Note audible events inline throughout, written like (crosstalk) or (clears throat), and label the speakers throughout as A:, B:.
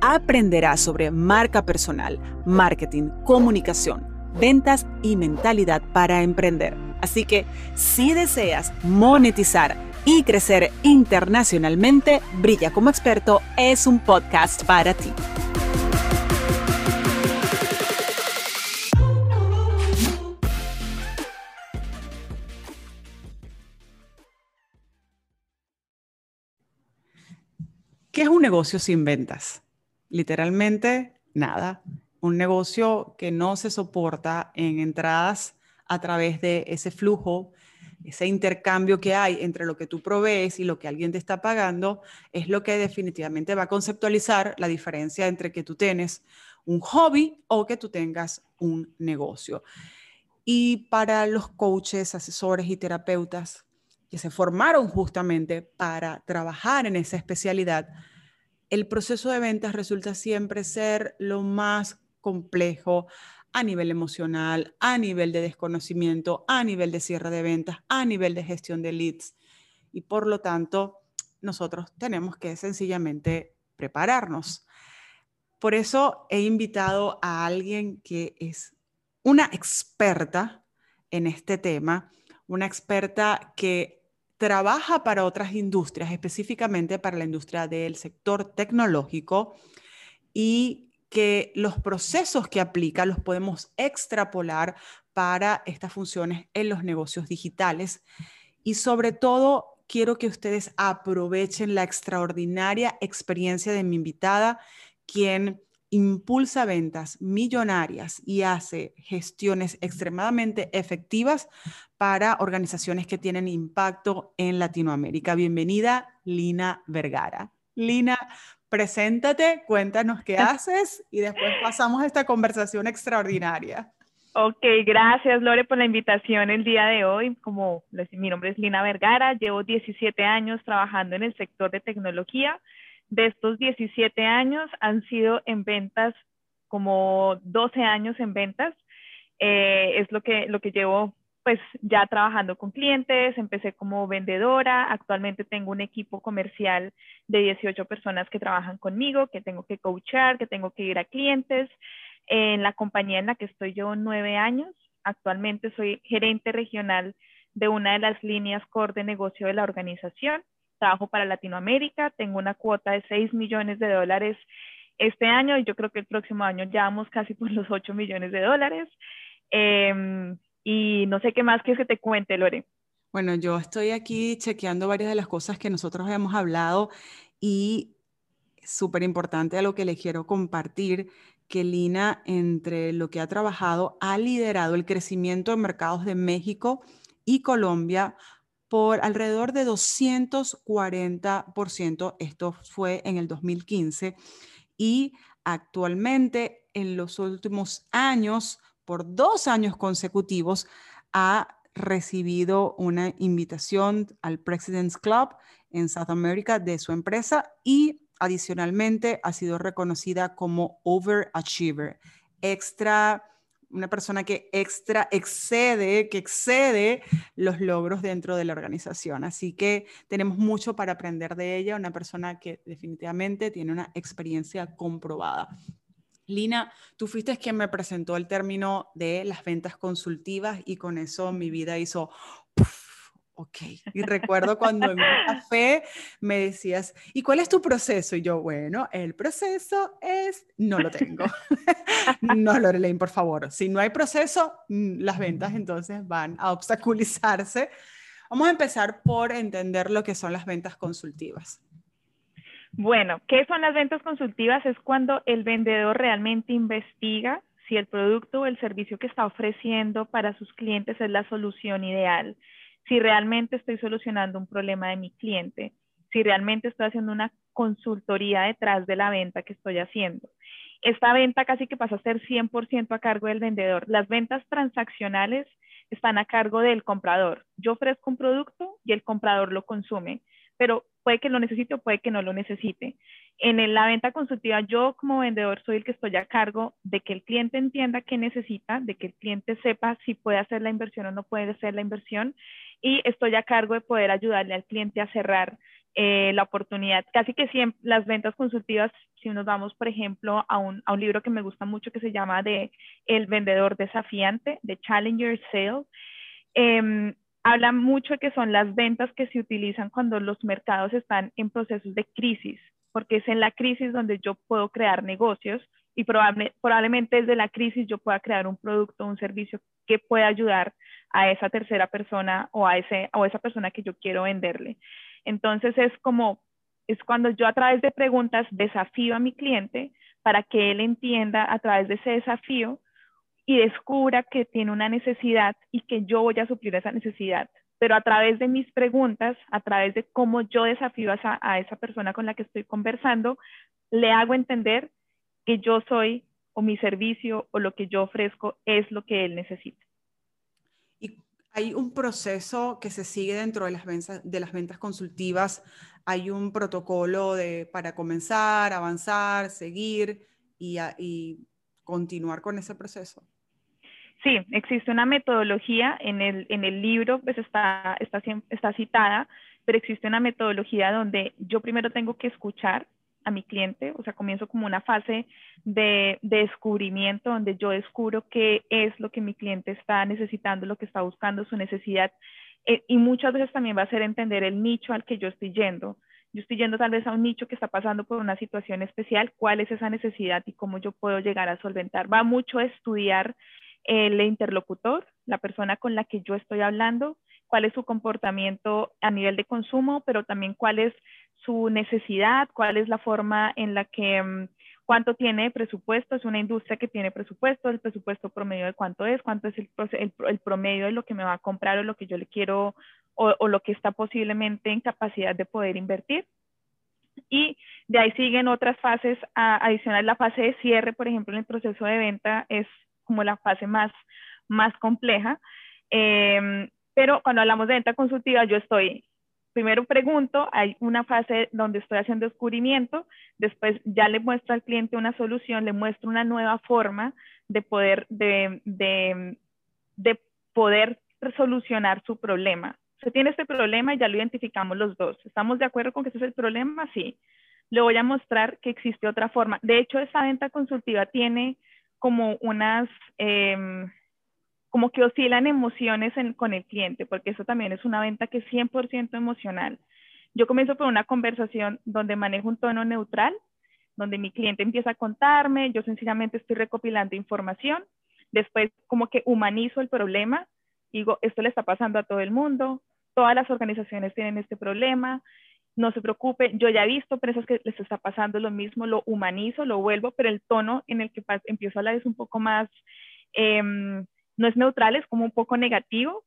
A: aprenderás sobre marca personal, marketing, comunicación, ventas y mentalidad para emprender. Así que si deseas monetizar y crecer internacionalmente, Brilla como experto es un podcast para ti. ¿Qué es un negocio sin ventas? Literalmente nada. Un negocio que no se soporta en entradas a través de ese flujo, ese intercambio que hay entre lo que tú provees y lo que alguien te está pagando, es lo que definitivamente va a conceptualizar la diferencia entre que tú tienes un hobby o que tú tengas un negocio. Y para los coaches, asesores y terapeutas que se formaron justamente para trabajar en esa especialidad, el proceso de ventas resulta siempre ser lo más complejo a nivel emocional, a nivel de desconocimiento, a nivel de cierre de ventas, a nivel de gestión de leads. Y por lo tanto, nosotros tenemos que sencillamente prepararnos. Por eso he invitado a alguien que es una experta en este tema, una experta que trabaja para otras industrias, específicamente para la industria del sector tecnológico, y que los procesos que aplica los podemos extrapolar para estas funciones en los negocios digitales. Y sobre todo, quiero que ustedes aprovechen la extraordinaria experiencia de mi invitada, quien impulsa ventas millonarias y hace gestiones extremadamente efectivas para organizaciones que tienen impacto en Latinoamérica. Bienvenida, Lina Vergara. Lina, preséntate, cuéntanos qué (laughs) haces y después pasamos a esta conversación extraordinaria.
B: Ok, gracias Lore por la invitación el día de hoy. Como mi nombre es Lina Vergara, llevo 17 años trabajando en el sector de tecnología de estos 17 años han sido en ventas como 12 años en ventas. Eh, es lo que, lo que llevo pues ya trabajando con clientes, empecé como vendedora, actualmente tengo un equipo comercial de 18 personas que trabajan conmigo, que tengo que coachar, que tengo que ir a clientes. En la compañía en la que estoy yo nueve años, actualmente soy gerente regional de una de las líneas core de negocio de la organización trabajo para Latinoamérica, tengo una cuota de 6 millones de dólares este año y yo creo que el próximo año ya vamos casi por los 8 millones de dólares. Em, y no sé qué más que te cuente, Lore.
A: Bueno, yo estoy aquí chequeando varias de las cosas que nosotros hemos hablado y súper importante a lo que les quiero compartir, que Lina, entre lo que ha trabajado, ha liderado el crecimiento en mercados de México y Colombia por alrededor de 240%. Esto fue en el 2015 y actualmente en los últimos años, por dos años consecutivos, ha recibido una invitación al President's Club en South America de su empresa y adicionalmente ha sido reconocida como overachiever, extra una persona que extra excede, que excede los logros dentro de la organización. Así que tenemos mucho para aprender de ella, una persona que definitivamente tiene una experiencia comprobada. Lina, tú fuiste quien me presentó el término de las ventas consultivas y con eso mi vida hizo ok. Y recuerdo cuando en un café me decías, ¿y cuál es tu proceso? Y yo, bueno, el proceso es, no lo tengo. (laughs) no, Lorelaine, por favor. Si no hay proceso, mm, las ventas entonces van a obstaculizarse. Vamos a empezar por entender lo que son las ventas consultivas.
B: Bueno, ¿qué son las ventas consultivas? Es cuando el vendedor realmente investiga si el producto o el servicio que está ofreciendo para sus clientes es la solución ideal si realmente estoy solucionando un problema de mi cliente, si realmente estoy haciendo una consultoría detrás de la venta que estoy haciendo. esta venta casi que pasa a ser 100% a cargo del vendedor. Las ventas transaccionales están a cargo del comprador. Yo ofrezco un producto y el comprador lo consume, pero puede que lo necesite o puede que no lo necesite. En la venta consultiva, yo como vendedor soy el que estoy a cargo de que el cliente entienda qué necesita, de que el cliente sepa si puede hacer la inversión o no puede hacer la inversión y estoy a cargo de poder ayudarle al cliente a cerrar eh, la oportunidad. Casi que siempre las ventas consultivas, si nos vamos, por ejemplo, a un, a un libro que me gusta mucho que se llama de El vendedor desafiante, de Challenger Sale, eh, habla mucho de que son las ventas que se utilizan cuando los mercados están en procesos de crisis, porque es en la crisis donde yo puedo crear negocios y probable, probablemente desde la crisis yo pueda crear un producto un servicio que pueda ayudar a esa tercera persona o a, ese, o esa persona que yo quiero venderle. Entonces es como, es cuando yo a través de preguntas desafío a mi cliente para que él entienda a través de ese desafío y descubra que tiene una necesidad y que yo voy a suplir esa necesidad. Pero a través de mis preguntas, a través de cómo yo desafío a esa, a esa persona con la que estoy conversando, le hago entender que yo soy o mi servicio o lo que yo ofrezco es lo que él necesita.
A: Hay un proceso que se sigue dentro de las ventas, de las ventas consultivas. Hay un protocolo de, para comenzar, avanzar, seguir y, y continuar con ese proceso.
B: Sí, existe una metodología en el, en el libro, pues está, está, está citada, pero existe una metodología donde yo primero tengo que escuchar, a mi cliente, o sea, comienzo como una fase de, descubrimiento donde yo descubro qué es lo que mi cliente está necesitando, lo que está buscando, su necesidad. Eh, y muchas veces también va a ser entender el nicho al que yo estoy yendo. Yo estoy yendo tal vez a un nicho que está pasando por una situación especial, cuál es esa necesidad y cómo yo puedo llegar a solventar. Va mucho a estudiar el interlocutor, la persona con la que yo estoy hablando, cuál es su comportamiento a nivel de consumo, pero también cuál es su necesidad, cuál es la forma en la que, mm, cuánto tiene presupuesto, es una industria que tiene presupuesto, el presupuesto promedio de cuánto es, cuánto es el, el, promedio de lo que me va a comprar o lo que yo le quiero o, lo que está posiblemente en capacidad de poder invertir. Y de ahí siguen otras fases adicionales. La fase de cierre, por ejemplo, en el proceso de venta es como la fase más, más compleja. Em, pero cuando hablamos de venta consultiva, yo estoy primero pregunto, hay una fase donde estoy haciendo descubrimiento, después ya le muestro al cliente una solución, le muestro una nueva forma de poder, de, de, de poder solucionar su problema. Se tiene este problema y ya lo identificamos los dos. ¿Estamos de acuerdo con que ese es el problema? Sí. Le voy a mostrar que existe otra forma. De hecho, esa venta consultiva tiene como unas... Eh, como que oscilan emociones con el cliente, porque eso también es una venta que es 100% emocional. Yo comienzo por una conversación donde manejo un tono neutral, donde mi cliente empieza a contarme, yo sencillamente estoy recopilando información, después como que humanizo el problema, digo, esto le está pasando a todo el mundo, todas las organizaciones tienen este problema, no se preocupe, yo ya he visto empresas que les está pasando lo mismo, lo humanizo, lo vuelvo, pero el tono en el que empiezo a hablar es un poco más... Eh, no es neutral, es como un poco negativo.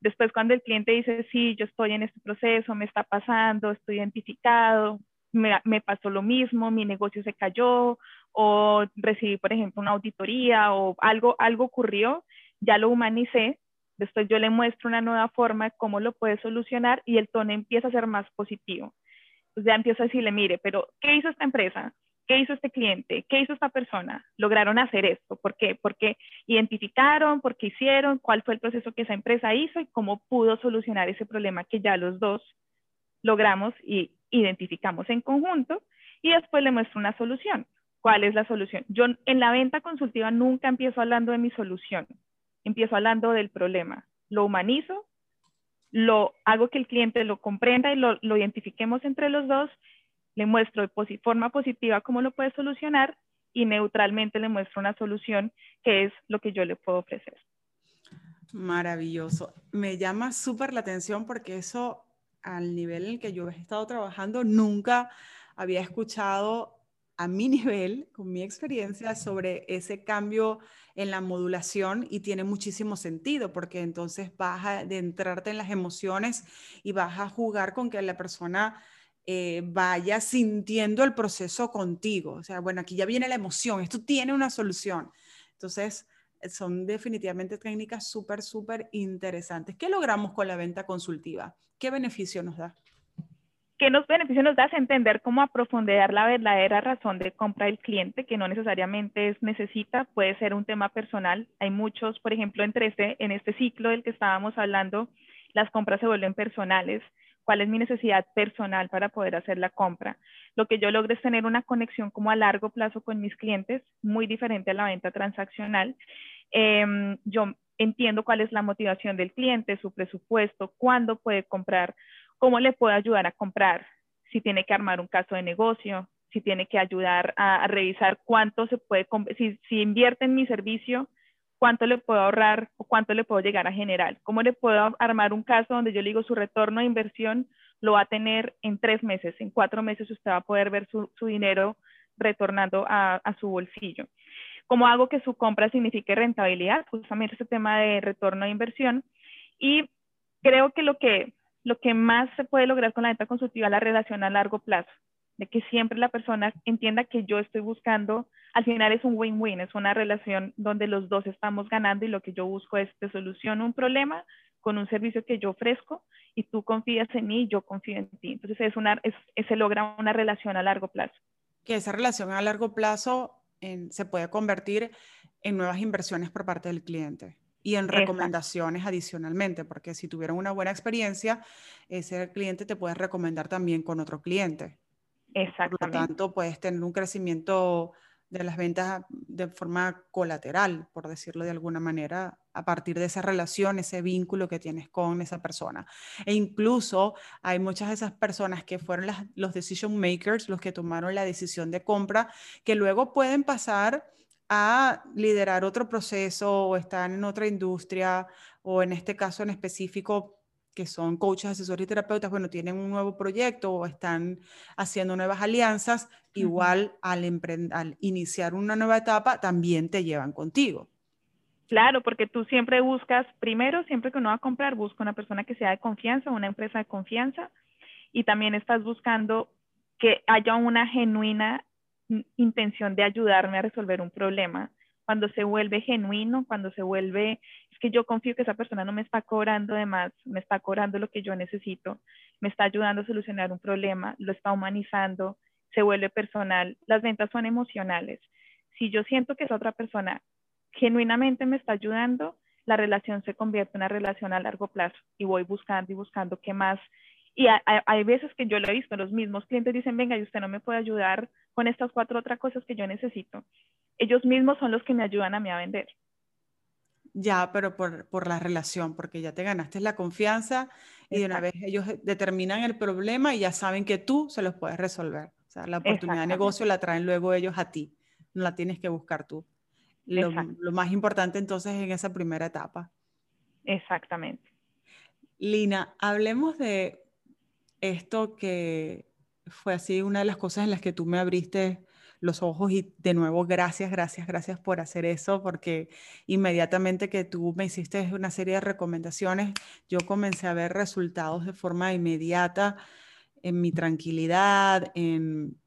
B: Después cuando el cliente dice, sí, yo estoy en este proceso, me está pasando, estoy identificado, me, pasó lo mismo, mi negocio se cayó o recibí, por ejemplo, una auditoría o algo, algo ocurrió, ya lo humanicé, después yo le muestro una nueva forma de cómo lo puede solucionar y el tono empieza a ser más positivo. Entonces ya empiezo a decirle, mire, pero ¿qué hizo esta empresa? ¿Qué hizo este cliente? ¿Qué hizo esta persona? Lograron hacer esto. ¿Por qué? Porque identificaron, porque hicieron, cuál fue el proceso que esa empresa hizo y cómo pudo solucionar ese problema que ya los dos logramos y identificamos en conjunto. Y después le muestro una solución. ¿Cuál es la solución? Yo en la venta consultiva nunca empiezo hablando de mi solución. Empiezo hablando del problema. Lo humanizo, lo hago que el cliente lo comprenda y lo, identifiquemos entre los dos le muestro de forma positiva cómo lo puede solucionar y neutralmente le muestro una solución que es lo que yo le puedo ofrecer.
A: Maravilloso. Me llama súper la atención porque eso al nivel en el que yo he estado trabajando nunca había escuchado a mi (laughs) nivel, con mi experiencia, sobre ese cambio en la modulación y tiene muchísimo sentido porque entonces vas a entrarte en las emociones y vas a jugar con que la persona eh, vaya sintiendo el proceso contigo. O sea, bueno, aquí ya viene la emoción, esto tiene una solución. Entonces, son definitivamente técnicas súper, súper interesantes. ¿Qué logramos con la venta consultiva? ¿Qué beneficio nos da?
B: ¿Qué nos beneficio nos da? entender cómo aprofundar la verdadera razón de compra del cliente, que no necesariamente es necesita, puede ser un tema personal. Hay muchos, por ejemplo, entre este, en este ciclo del que estábamos hablando, las compras se vuelven personales. ¿Cuál es mi necesidad personal para poder hacer la compra? Lo que yo logro es tener una conexión como a largo plazo con mis clientes, muy diferente a la venta transaccional. Em, yo entiendo cuál es la motivación del cliente, su presupuesto, cuándo puede comprar cómo le puedo ayudar a comprar, si tiene que armar un caso de negocio, si tiene que ayudar a, revisar cuánto se puede, si, si invierte en mi servicio, cuánto le puedo ahorrar o cuánto le puedo llegar a generar. ¿Cómo le puedo armar un caso donde yo le digo su retorno de inversión lo va a tener en tres meses, en cuatro meses usted va a poder ver su, dinero retornando a, a, su bolsillo? ¿Cómo hago que su compra signifique rentabilidad? Justamente ese tema de retorno de inversión. Y creo que lo que lo que más se puede lograr con la venta consultiva es la relación a largo plazo, de que siempre la persona entienda que yo estoy buscando, al final es un win-win, es una relación donde los dos estamos ganando y lo que yo busco es te soluciono un problema con un servicio que yo ofrezco y tú confías en mí y yo confío en ti. Entonces es una, se logra una relación a largo plazo.
A: Que esa relación a largo plazo se puede convertir en nuevas inversiones por parte del cliente y en recomendaciones adicionalmente, porque si tuvieron una buena experiencia, ese cliente te puede recomendar también con otro cliente.
B: Exactamente.
A: Por lo tanto, puedes tener un crecimiento de las ventas de forma colateral, por decirlo de alguna manera, a partir de esa relación, ese vínculo que tienes con esa persona. E incluso hay muchas de esas personas que fueron los decision makers, los que tomaron la decisión de compra, que luego pueden pasar a liderar otro proceso o están en otra industria o en este caso en específico que son coaches, asesores y terapeutas, bueno, tienen un nuevo proyecto o están haciendo nuevas alianzas, igual al, al iniciar una nueva etapa también te llevan contigo.
B: Claro, porque tú siempre buscas, primero, siempre que uno va a comprar, busca una persona que sea de confianza, una empresa de confianza, y también estás buscando que haya una genuina intención de ayudarme a resolver un problema, cuando se vuelve genuino, cuando se vuelve, es que yo confío que esa persona no me está cobrando de más, me está cobrando lo que yo necesito, me está ayudando a solucionar un problema, lo está humanizando, se vuelve personal. Las ventas son emocionales. Si yo siento que esa otra persona genuinamente me está ayudando, la relación se convierte en una relación a largo plazo y voy buscando y buscando qué más y hay veces que yo lo he visto, los mismos clientes dicen, venga, y usted no me puede ayudar con estas cuatro otras cosas que yo necesito. Ellos mismos son los que me ayudan a mí a vender.
A: Ya, pero por, por la relación, porque ya te ganaste la confianza y de una vez ellos determinan el problema y ya saben que tú se los puedes resolver. O sea, la oportunidad de negocio la traen luego ellos a ti, no la tienes que buscar tú. Lo, lo más importante entonces en esa primera etapa.
B: Exactamente.
A: Lina, hablemos de esto que fue así una de las cosas en las que tú me abriste los ojos y de nuevo gracias, gracias, gracias por hacer eso, porque inmediatamente que tú me hiciste una serie de recomendaciones, yo comencé a ver resultados de forma inmediata en mi tranquilidad, en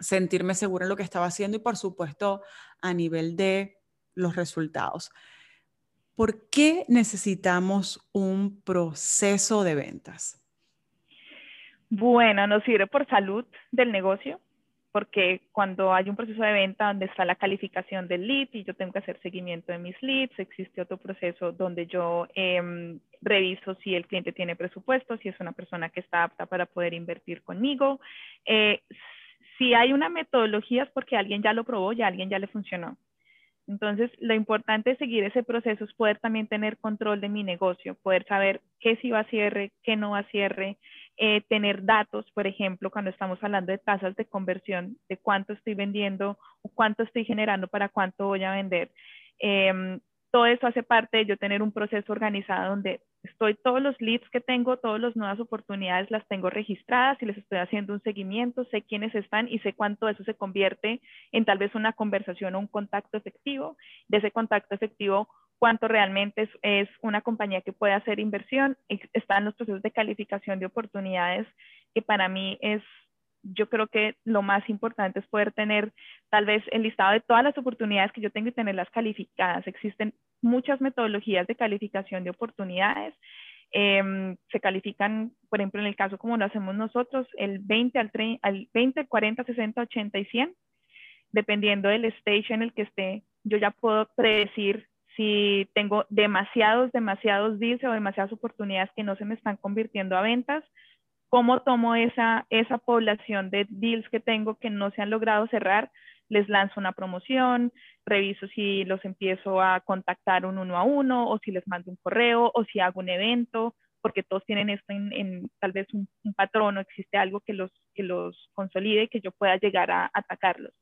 A: sentirme segura en lo que estaba haciendo y por supuesto a nivel de los resultados. ¿Por qué necesitamos un proceso de ventas?
B: Bueno, nos sirve por salud del negocio, porque cuando hay un proceso de venta donde está la calificación del lead y yo tengo que hacer seguimiento de mis leads, existe otro proceso donde yo em, reviso si el cliente tiene presupuesto, si es una persona que está apta para poder invertir conmigo. Eh, si hay una metodología es porque alguien ya lo probó, ya alguien ya le funcionó. Entonces, lo importante de seguir ese proceso es poder también tener control de mi negocio, poder saber qué sí va a cierre, qué no va a cierre, eh, tener datos, por ejemplo, cuando estamos hablando de tasas de conversión, de cuánto estoy vendiendo o cuánto estoy generando para cuánto voy a vender. Em, todo eso hace parte de yo tener un proceso organizado donde estoy todos los leads que tengo, todas las nuevas oportunidades las tengo registradas y les estoy haciendo un seguimiento, sé quiénes están y sé cuánto eso se convierte en tal vez una conversación o un contacto efectivo. De ese contacto efectivo, cuánto realmente es, una compañía que puede hacer inversión. Están los procesos de calificación de oportunidades, que para mí es yo creo que lo más importante es poder tener tal vez el listado de todas las oportunidades que yo tengo y tenerlas calificadas. Existen muchas metodologías de calificación de oportunidades. Em, se califican, por ejemplo, en el caso como lo hacemos nosotros, el 20 al, 30, al 20, 40, 60, 80 y 100, dependiendo del stage en el que esté, yo ya puedo predecir si tengo demasiados, demasiados deals o demasiadas oportunidades que no se me están convirtiendo a ventas cómo tomo esa, esa población de deals que tengo que no se han logrado cerrar, les lanzo una promoción, reviso si los empiezo a contactar un uno a uno o si les mando un correo o si hago un evento, porque todos tienen esto en, tal vez un, patrón o existe algo que los, que los consolide y que yo pueda llegar a atacarlos.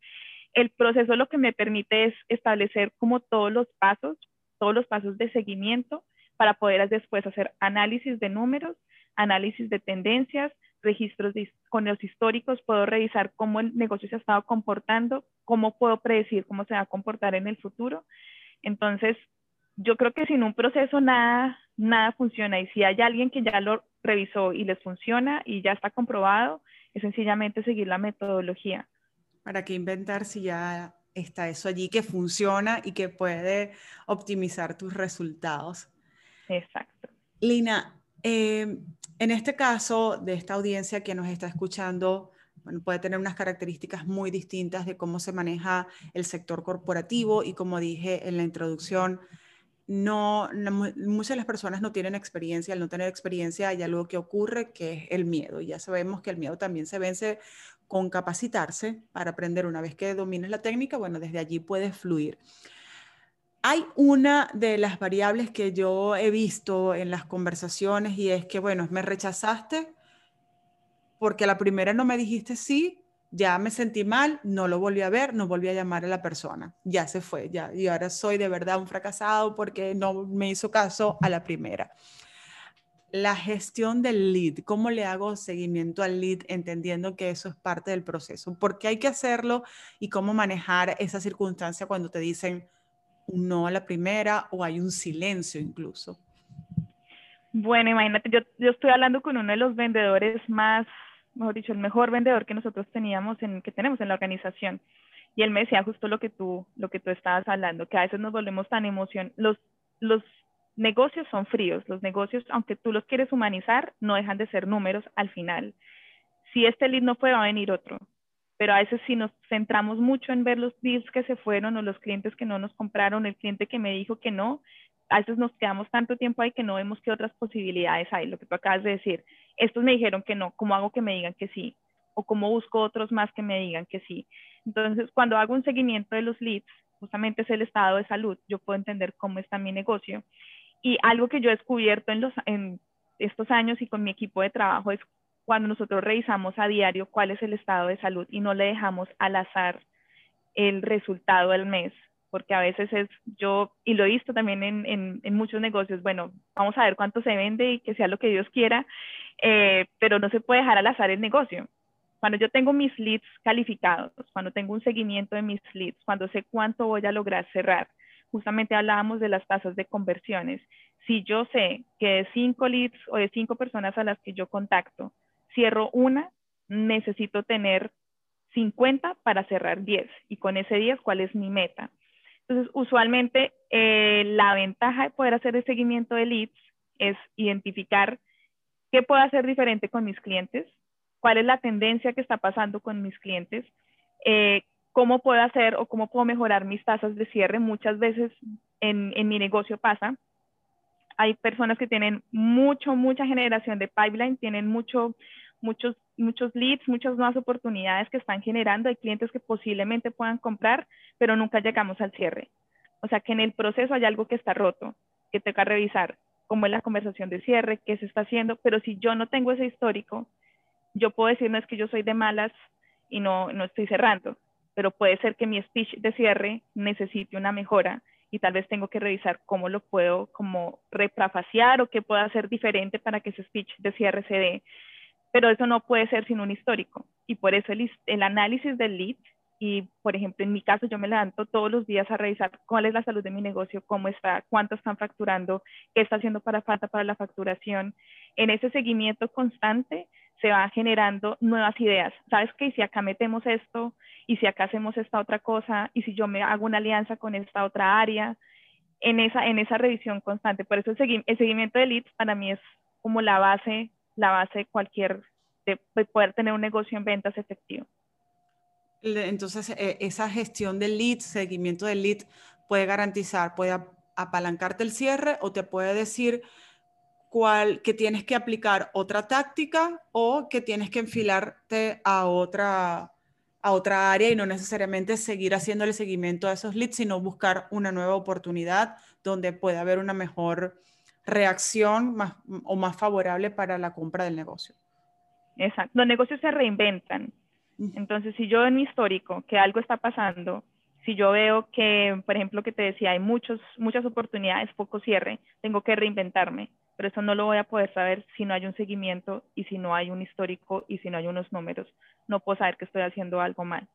B: El proceso lo que me permite es establecer como todos los pasos, todos los pasos de seguimiento para poder después hacer análisis de números análisis de tendencias, registros con los históricos, puedo revisar cómo el negocio se ha estado comportando, cómo puedo predecir cómo se va a comportar en el futuro. Entonces, yo creo que sin un proceso nada, nada funciona y si hay alguien que ya lo revisó y les funciona y ya está comprobado, es sencillamente seguir la metodología.
A: ¿Para qué inventar si ya está eso allí que funciona y que puede optimizar tus resultados?
B: Exacto.
A: Lina, eh, en este caso de esta audiencia que nos está escuchando, puede tener unas características muy distintas de cómo se maneja el sector corporativo y como dije en la introducción, no, muchas de las personas no tienen experiencia, al no tener experiencia hay algo que ocurre que es el miedo. Ya sabemos que el miedo también se vence con capacitarse para aprender una vez que domines la técnica, bueno, desde allí puedes fluir. Hay una de las variables que yo he visto en las conversaciones y es que, bueno, me rechazaste porque la primera no me dijiste sí, ya me sentí mal, no lo volví a ver, no volví a llamar a la persona, ya se fue, ya, y ahora soy de verdad un fracasado porque no me hizo caso a la primera. La gestión del lead, ¿cómo le hago seguimiento al lead entendiendo que eso es parte del proceso? ¿Por qué hay que hacerlo y cómo manejar esa circunstancia cuando te dicen, no a la primera o hay un silencio incluso?
B: Bueno, imagínate, yo, yo estoy hablando con uno de los vendedores más, mejor dicho, el mejor vendedor que nosotros teníamos, en, que tenemos en la organización. Y él me decía justo lo que tú, lo que tú estabas hablando, que a veces nos volvemos tan emoción. Los, los negocios son fríos, los negocios, aunque tú los quieres humanizar, no dejan de ser números al final. Si este lead no fue, va a venir otro pero a veces si nos centramos mucho en ver los deals que se fueron o los clientes que no nos compraron, el cliente que me dijo que no, a veces nos quedamos tanto tiempo ahí que no vemos qué otras posibilidades hay, lo que tú acabas de decir. Estos me dijeron que no, ¿cómo hago que me digan que sí? O cómo busco otros más que me digan que sí. Entonces, cuando hago un seguimiento de los leads, justamente es el estado de salud, yo puedo entender cómo está mi negocio. Y algo que yo he descubierto en, los, en estos años y con mi equipo de trabajo es cuando nosotros revisamos a diario cuál es el estado de salud y no le dejamos al azar el resultado del mes, porque a veces es yo, y lo he visto también en, en, muchos negocios, bueno, vamos a ver cuánto se vende y que sea lo que Dios quiera, eh, pero no se puede dejar al azar el negocio. Cuando yo tengo mis leads calificados, cuando tengo un seguimiento de mis leads, cuando sé cuánto voy a lograr cerrar, justamente hablábamos de las tasas de conversiones. Si yo sé que de cinco leads o de cinco personas a las que yo contacto, cierro una, necesito tener 50 para cerrar 10 y con ese 10, ¿cuál es mi meta? Entonces, usualmente eh, la ventaja de poder hacer el seguimiento de leads es identificar qué puedo hacer diferente con mis clientes, cuál es la tendencia que está pasando con mis clientes, eh, cómo puedo hacer o cómo puedo mejorar mis tasas de cierre. Muchas veces en, en mi negocio pasa hay personas que tienen mucho, mucha generación de pipeline, tienen mucho, muchos, muchos leads, muchas nuevas oportunidades que están generando. Hay clientes que posiblemente puedan comprar, pero nunca llegamos al cierre. O sea que en el proceso hay algo que está roto, que toca revisar, cómo es la conversación de cierre, qué se está haciendo, pero si yo no tengo ese histórico, yo puedo decir, no es que yo soy de malas y no, no estoy cerrando, pero puede ser que mi speech de cierre necesite una mejora y tal vez tengo que revisar cómo lo puedo como reprafaciar o qué puedo hacer diferente para que ese speech de cierre se dé. Pero eso no puede ser sin un histórico y por eso el, el análisis del lead y, por ejemplo, en mi caso yo me levanto todos los días a revisar cuál es la salud de mi negocio, cómo está, cuánto están facturando, qué está haciendo para falta para la facturación. En ese seguimiento constante se van generando nuevas ideas. ¿Sabes qué? Si acá metemos esto, y si acá hacemos esta otra cosa, y si yo me hago una alianza con esta otra área, en esa, en esa revisión constante. Por eso el, seguimiento de leads para mí es como la base, la base de cualquier, de poder tener un negocio en ventas efectivo.
A: Entonces, eh, esa gestión del lead, seguimiento del lead, puede garantizar, puede apalancarte el cierre o te puede decir cuál, que tienes que aplicar otra táctica o que tienes que enfilarte a otra, a otra área y no necesariamente seguir haciendo el seguimiento a esos leads, sino buscar una nueva oportunidad donde pueda haber una mejor reacción más, o más favorable para la compra del negocio.
B: Exacto. Los negocios se reinventan. Entonces, si yo en mi histórico que algo está pasando, si yo veo que, por ejemplo, que te decía, hay muchos, muchas oportunidades, poco cierre, tengo que reinventarme, pero eso no lo voy a poder saber si no hay un seguimiento y si no hay un histórico y si no hay unos números. No puedo saber que estoy haciendo algo mal.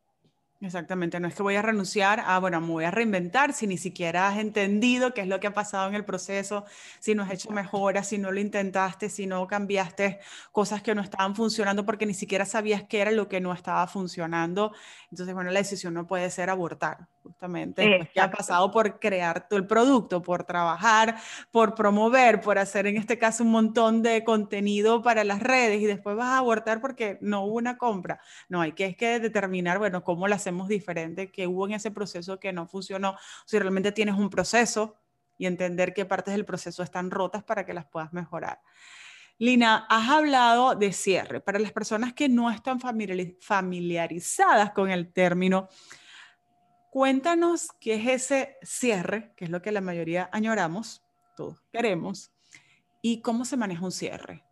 A: Exactamente, no es que voy a renunciar a, bueno, me voy a reinventar si ni siquiera has entendido qué es lo que ha pasado en el proceso, si no has hecho mejoras, si no lo intentaste, si no cambiaste cosas que no estaban funcionando porque ni siquiera sabías qué era lo que no estaba funcionando. Entonces, bueno, la decisión no puede ser abortar, justamente, que ha pasado por crear todo el producto, por trabajar, por promover, por hacer en este caso un montón de contenido para las redes y después vas a abortar porque no hubo una compra. No, hay que, es que determinar, bueno, cómo las hacemos diferente, que hubo en ese proceso que no funcionó, si realmente tienes un proceso y entender qué partes del proceso están rotas para que las puedas mejorar. Lina, has hablado de cierre. Para las personas que no están familiarizadas con el término, cuéntanos qué es ese cierre, que es lo que la mayoría añoramos, todos queremos, y cómo se maneja un cierre.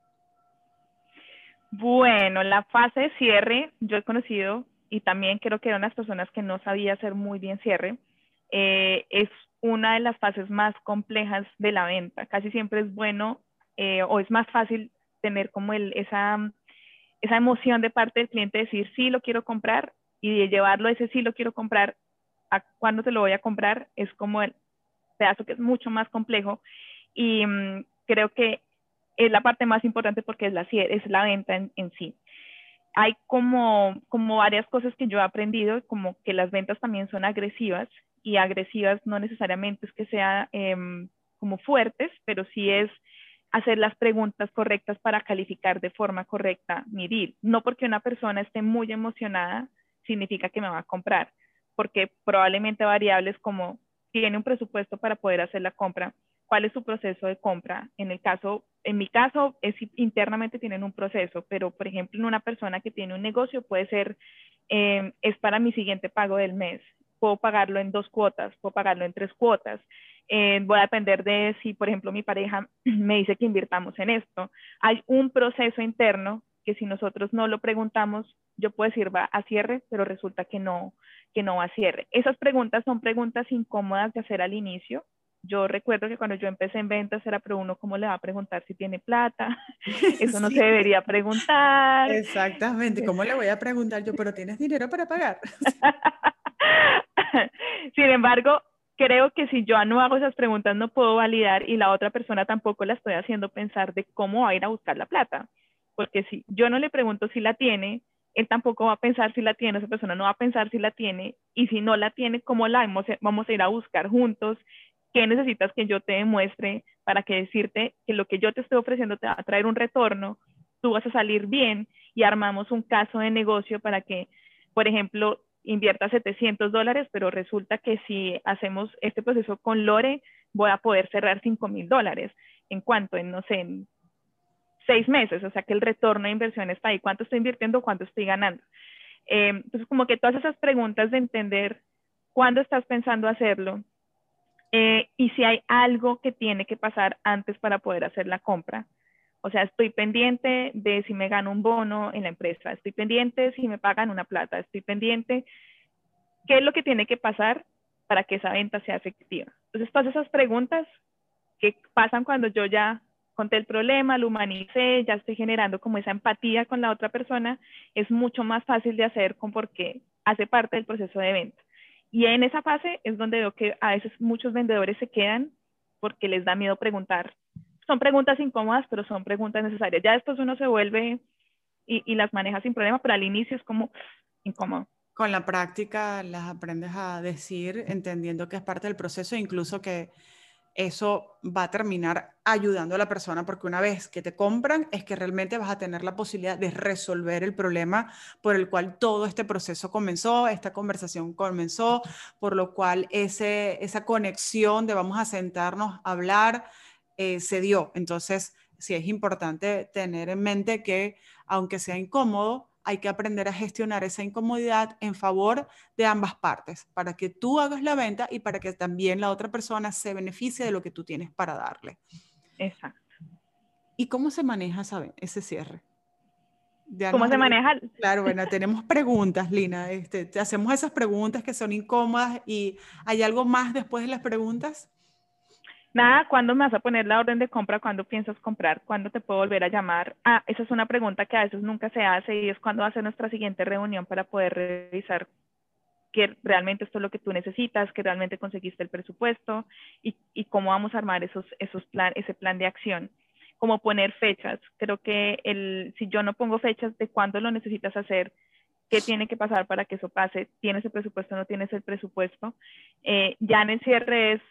B: Bueno, la fase de cierre, yo he conocido y también creo que eran las personas que no sabía hacer muy bien cierre, eh, es una de las fases más complejas de la venta. Casi siempre es bueno eh, o es más fácil tener como el, esa, esa emoción de parte del cliente de decir sí lo quiero comprar y de llevarlo a ese sí lo quiero comprar a cuándo te lo voy a comprar es como el pedazo que es mucho más complejo y mm, creo que es la parte más importante porque es la, es la venta en, en sí hay como, como varias cosas que yo he aprendido, como que las ventas también son agresivas y agresivas no necesariamente es que sean em, como fuertes, pero sí es hacer las preguntas correctas para calificar de forma correcta mi deal. No porque una persona esté muy emocionada significa que me va a comprar, porque probablemente variables como tiene un presupuesto para poder hacer la compra, cuál es su proceso de compra. En el caso, en mi caso, es internamente tienen un proceso, pero por ejemplo, en una persona que tiene un negocio puede ser, eh, es para mi siguiente pago del mes. Puedo pagarlo en dos cuotas, puedo pagarlo en tres cuotas. Eh, voy a depender de si, por ejemplo, mi pareja (clears throat) me dice que invirtamos en esto. Hay un proceso interno que si nosotros no lo preguntamos, yo puedo decir va a cierre, pero resulta que no, que no va a cierre. Esas preguntas son preguntas incómodas de hacer al inicio, yo recuerdo que cuando yo empecé en ventas era, pero uno cómo le va a preguntar si tiene plata, (laughs) eso no se debería preguntar.
A: Exactamente, ¿cómo le voy a preguntar yo, pero tienes dinero para pagar? (laughs)
B: Sin embargo, creo que si yo no hago esas preguntas no puedo validar y la otra persona tampoco la estoy haciendo pensar de cómo va a ir a buscar la plata. Porque si yo no le pregunto si la tiene, él tampoco va a pensar si la tiene, esa persona no va a pensar si la tiene, y si no la tiene, ¿cómo la vamos a ir a buscar juntos? ¿Qué necesitas que yo te demuestre para que decirte que lo que yo te estoy ofreciendo te va a traer un retorno, tú vas a salir bien y armamos un caso de negocio para que, por ejemplo, invierta 700 dólares, pero resulta que si hacemos este proceso con Lore, voy a poder cerrar 5 mil dólares. ¿En cuánto? En, no sé, en seis meses. O sea que el retorno de inversión está ahí. ¿Cuánto estoy invirtiendo? ¿Cuánto estoy ganando? Eh, entonces, como que todas esas preguntas de entender cuándo estás pensando hacerlo, eh, y si hay algo que tiene que pasar antes para poder hacer la compra. O sea, estoy pendiente de si me gano un bono en la empresa, estoy pendiente si me pagan una plata, estoy pendiente qué es lo que tiene que pasar para que esa venta sea efectiva. Entonces, todas esas preguntas que pasan cuando yo ya conté el problema, lo humanicé, ya estoy generando como esa empatía con la otra persona, es mucho más fácil de hacer con porque hace parte del proceso de venta. Y en esa fase es donde veo que a veces muchos vendedores se quedan porque les da miedo preguntar. Son preguntas incómodas, pero son preguntas necesarias. Ya después uno se vuelve y, y las manejas sin problema, pero al inicio es como incómodo.
A: Con la práctica las aprendes a decir, entendiendo que es parte del proceso, incluso que eso va a terminar ayudando a la persona porque una vez que te compran es que realmente vas a tener la posibilidad de resolver el problema por el cual todo este proceso comenzó, esta conversación comenzó, por lo cual ese, esa conexión de vamos a sentarnos a hablar eh, se dio. Entonces, sí es importante tener en mente que aunque sea incómodo, hay que aprender a gestionar esa incomodidad en favor de ambas partes, para que tú hagas la venta y para que también la otra persona se beneficie de lo que tú tienes para darle.
B: Exacto.
A: ¿Y cómo se maneja ese cierre?
B: ¿Cómo se maneja?
A: Claro, bueno, tenemos preguntas, Lina. Este, te hacemos esas preguntas que son incómodas y ¿hay algo más después de las preguntas?
B: Nada, ¿cuándo me vas a poner la orden de compra? ¿Cuándo piensas comprar? ¿Cuándo te puedo volver a llamar? Ah, esa es una pregunta que a veces nunca se hace y es cuándo va a ser nuestra siguiente reunión para poder revisar que realmente esto es lo que tú necesitas, que realmente conseguiste el presupuesto y, y cómo vamos a armar esos, esos plan, ese plan de acción. Como poner fechas. Creo que el, si yo no pongo fechas de cuándo lo necesitas hacer, qué tiene que pasar para que eso pase, tienes el presupuesto, no tienes el presupuesto. Eh, ya en el cierre es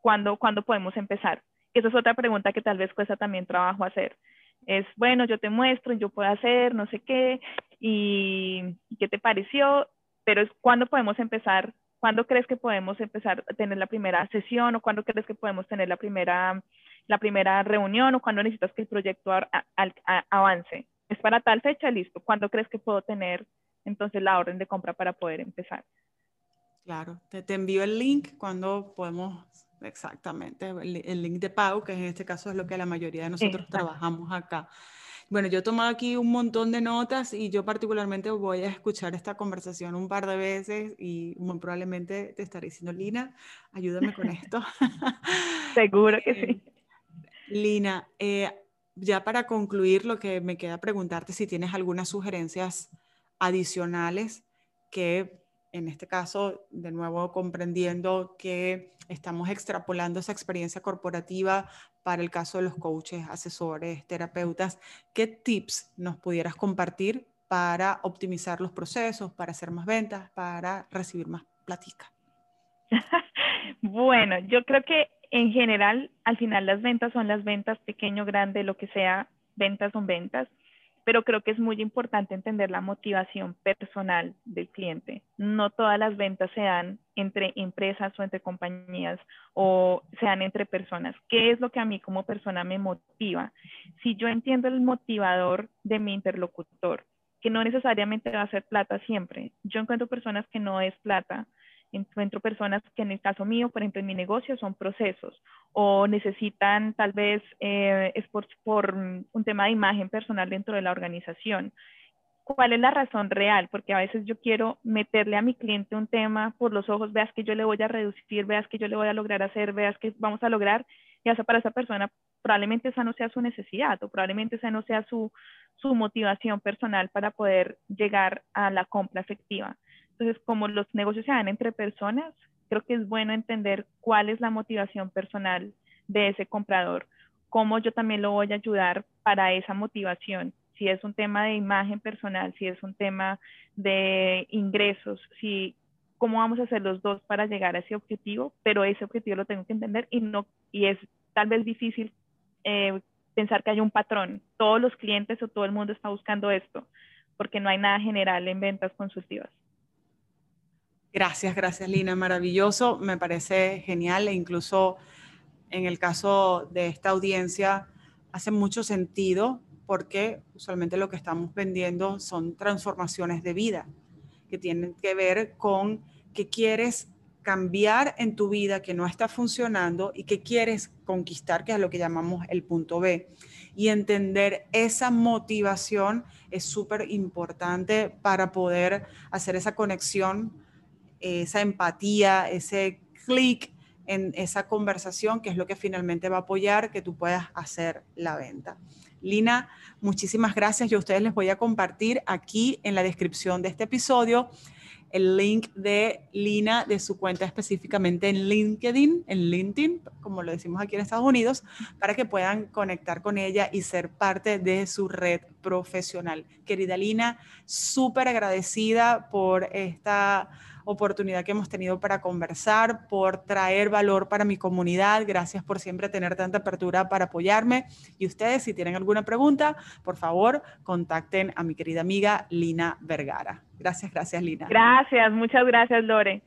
B: ¿cuándo, ¿cuándo podemos empezar? Esa es otra pregunta que tal vez cuesta también trabajo hacer. Es, bueno, yo te muestro, yo puedo hacer, no sé qué, y, qué te pareció, pero es cuándo podemos empezar, cuándo crees que podemos empezar a tener la primera sesión o cuándo crees que podemos tener la primera, la primera reunión o cuándo necesitas que el proyecto avance. Es para tal fecha, listo. ¿Cuándo crees que puedo tener entonces la orden de compra para poder empezar?
A: Claro, te, te envío el link cuando podemos Exactamente, el, link de pago, que en este caso es lo que la mayoría de nosotros trabajamos acá. Bueno, yo he tomado aquí un montón de notas y yo particularmente voy a escuchar esta conversación un par de veces y muy probablemente te estaré diciendo, Lina, ayúdame con esto. (laughs)
B: Seguro que sí. (laughs)
A: Lina, eh, ya para concluir, lo que me queda preguntarte si tienes algunas sugerencias adicionales que en este caso, de nuevo comprendiendo que estamos extrapolando esa experiencia corporativa para el caso de los coaches, asesores, terapeutas, ¿qué tips nos pudieras compartir para optimizar los procesos, para hacer más ventas, para recibir más platica? (laughs)
B: bueno, yo creo que en general, al final las ventas son las ventas, pequeño, grande, lo que sea, ventas son ventas pero creo que es muy importante entender la motivación personal del cliente. No todas las ventas se dan entre empresas o entre compañías o se dan entre personas. ¿Qué es lo que a mí como persona me motiva? Si yo entiendo el motivador de mi interlocutor, que no necesariamente va a ser plata siempre. Yo encuentro personas que no es plata, encuentro personas que en el caso mío, por ejemplo, en mi negocio son procesos o necesitan tal vez eh, es por, por, un tema de imagen personal dentro de la organización. ¿Cuál es la razón real? Porque a veces yo quiero meterle a mi cliente un tema por los ojos, veas que yo le voy a reducir, veas que yo le voy a lograr hacer, veas que vamos a lograr, y hasta para esa persona probablemente esa no sea su necesidad o probablemente esa no sea su, su motivación personal para poder llegar a la compra efectiva. Entonces, como los negocios se dan entre personas, creo que es bueno entender cuál es la motivación personal de ese comprador, cómo yo también lo voy a ayudar para esa motivación, si es un tema de imagen personal, si es un tema de ingresos, si cómo vamos a hacer los dos para llegar a ese objetivo, pero ese objetivo lo tengo que entender y no y es tal vez difícil eh, pensar que hay un patrón. Todos los clientes o todo el mundo está buscando esto, porque no hay nada general en ventas consultivas.
A: Gracias, gracias Lina, maravilloso, me parece genial e incluso en el caso de esta audiencia hace mucho sentido porque usualmente lo que estamos vendiendo son transformaciones de vida que tienen que ver con que quieres cambiar en tu vida que no está funcionando y que quieres conquistar, que es lo que llamamos el punto B. Y entender esa motivación es súper importante para poder hacer esa conexión esa empatía, ese clic en esa conversación, que es lo que finalmente va a apoyar que tú puedas hacer la venta. Lina, muchísimas gracias. Yo a ustedes les voy a compartir aquí en la descripción de este episodio el link de Lina de su cuenta específicamente en LinkedIn, en LinkedIn, como lo decimos aquí en Estados Unidos, para que puedan conectar con ella y ser parte de su red profesional. Querida Lina, súper agradecida por esta oportunidad que hemos tenido para conversar, por traer valor para mi comunidad. Gracias por siempre tener tanta apertura para apoyarme. Y ustedes, si tienen alguna pregunta, por favor, contacten a mi querida amiga Lina Vergara. Gracias, gracias, Lina.
B: Gracias, muchas gracias, Lore.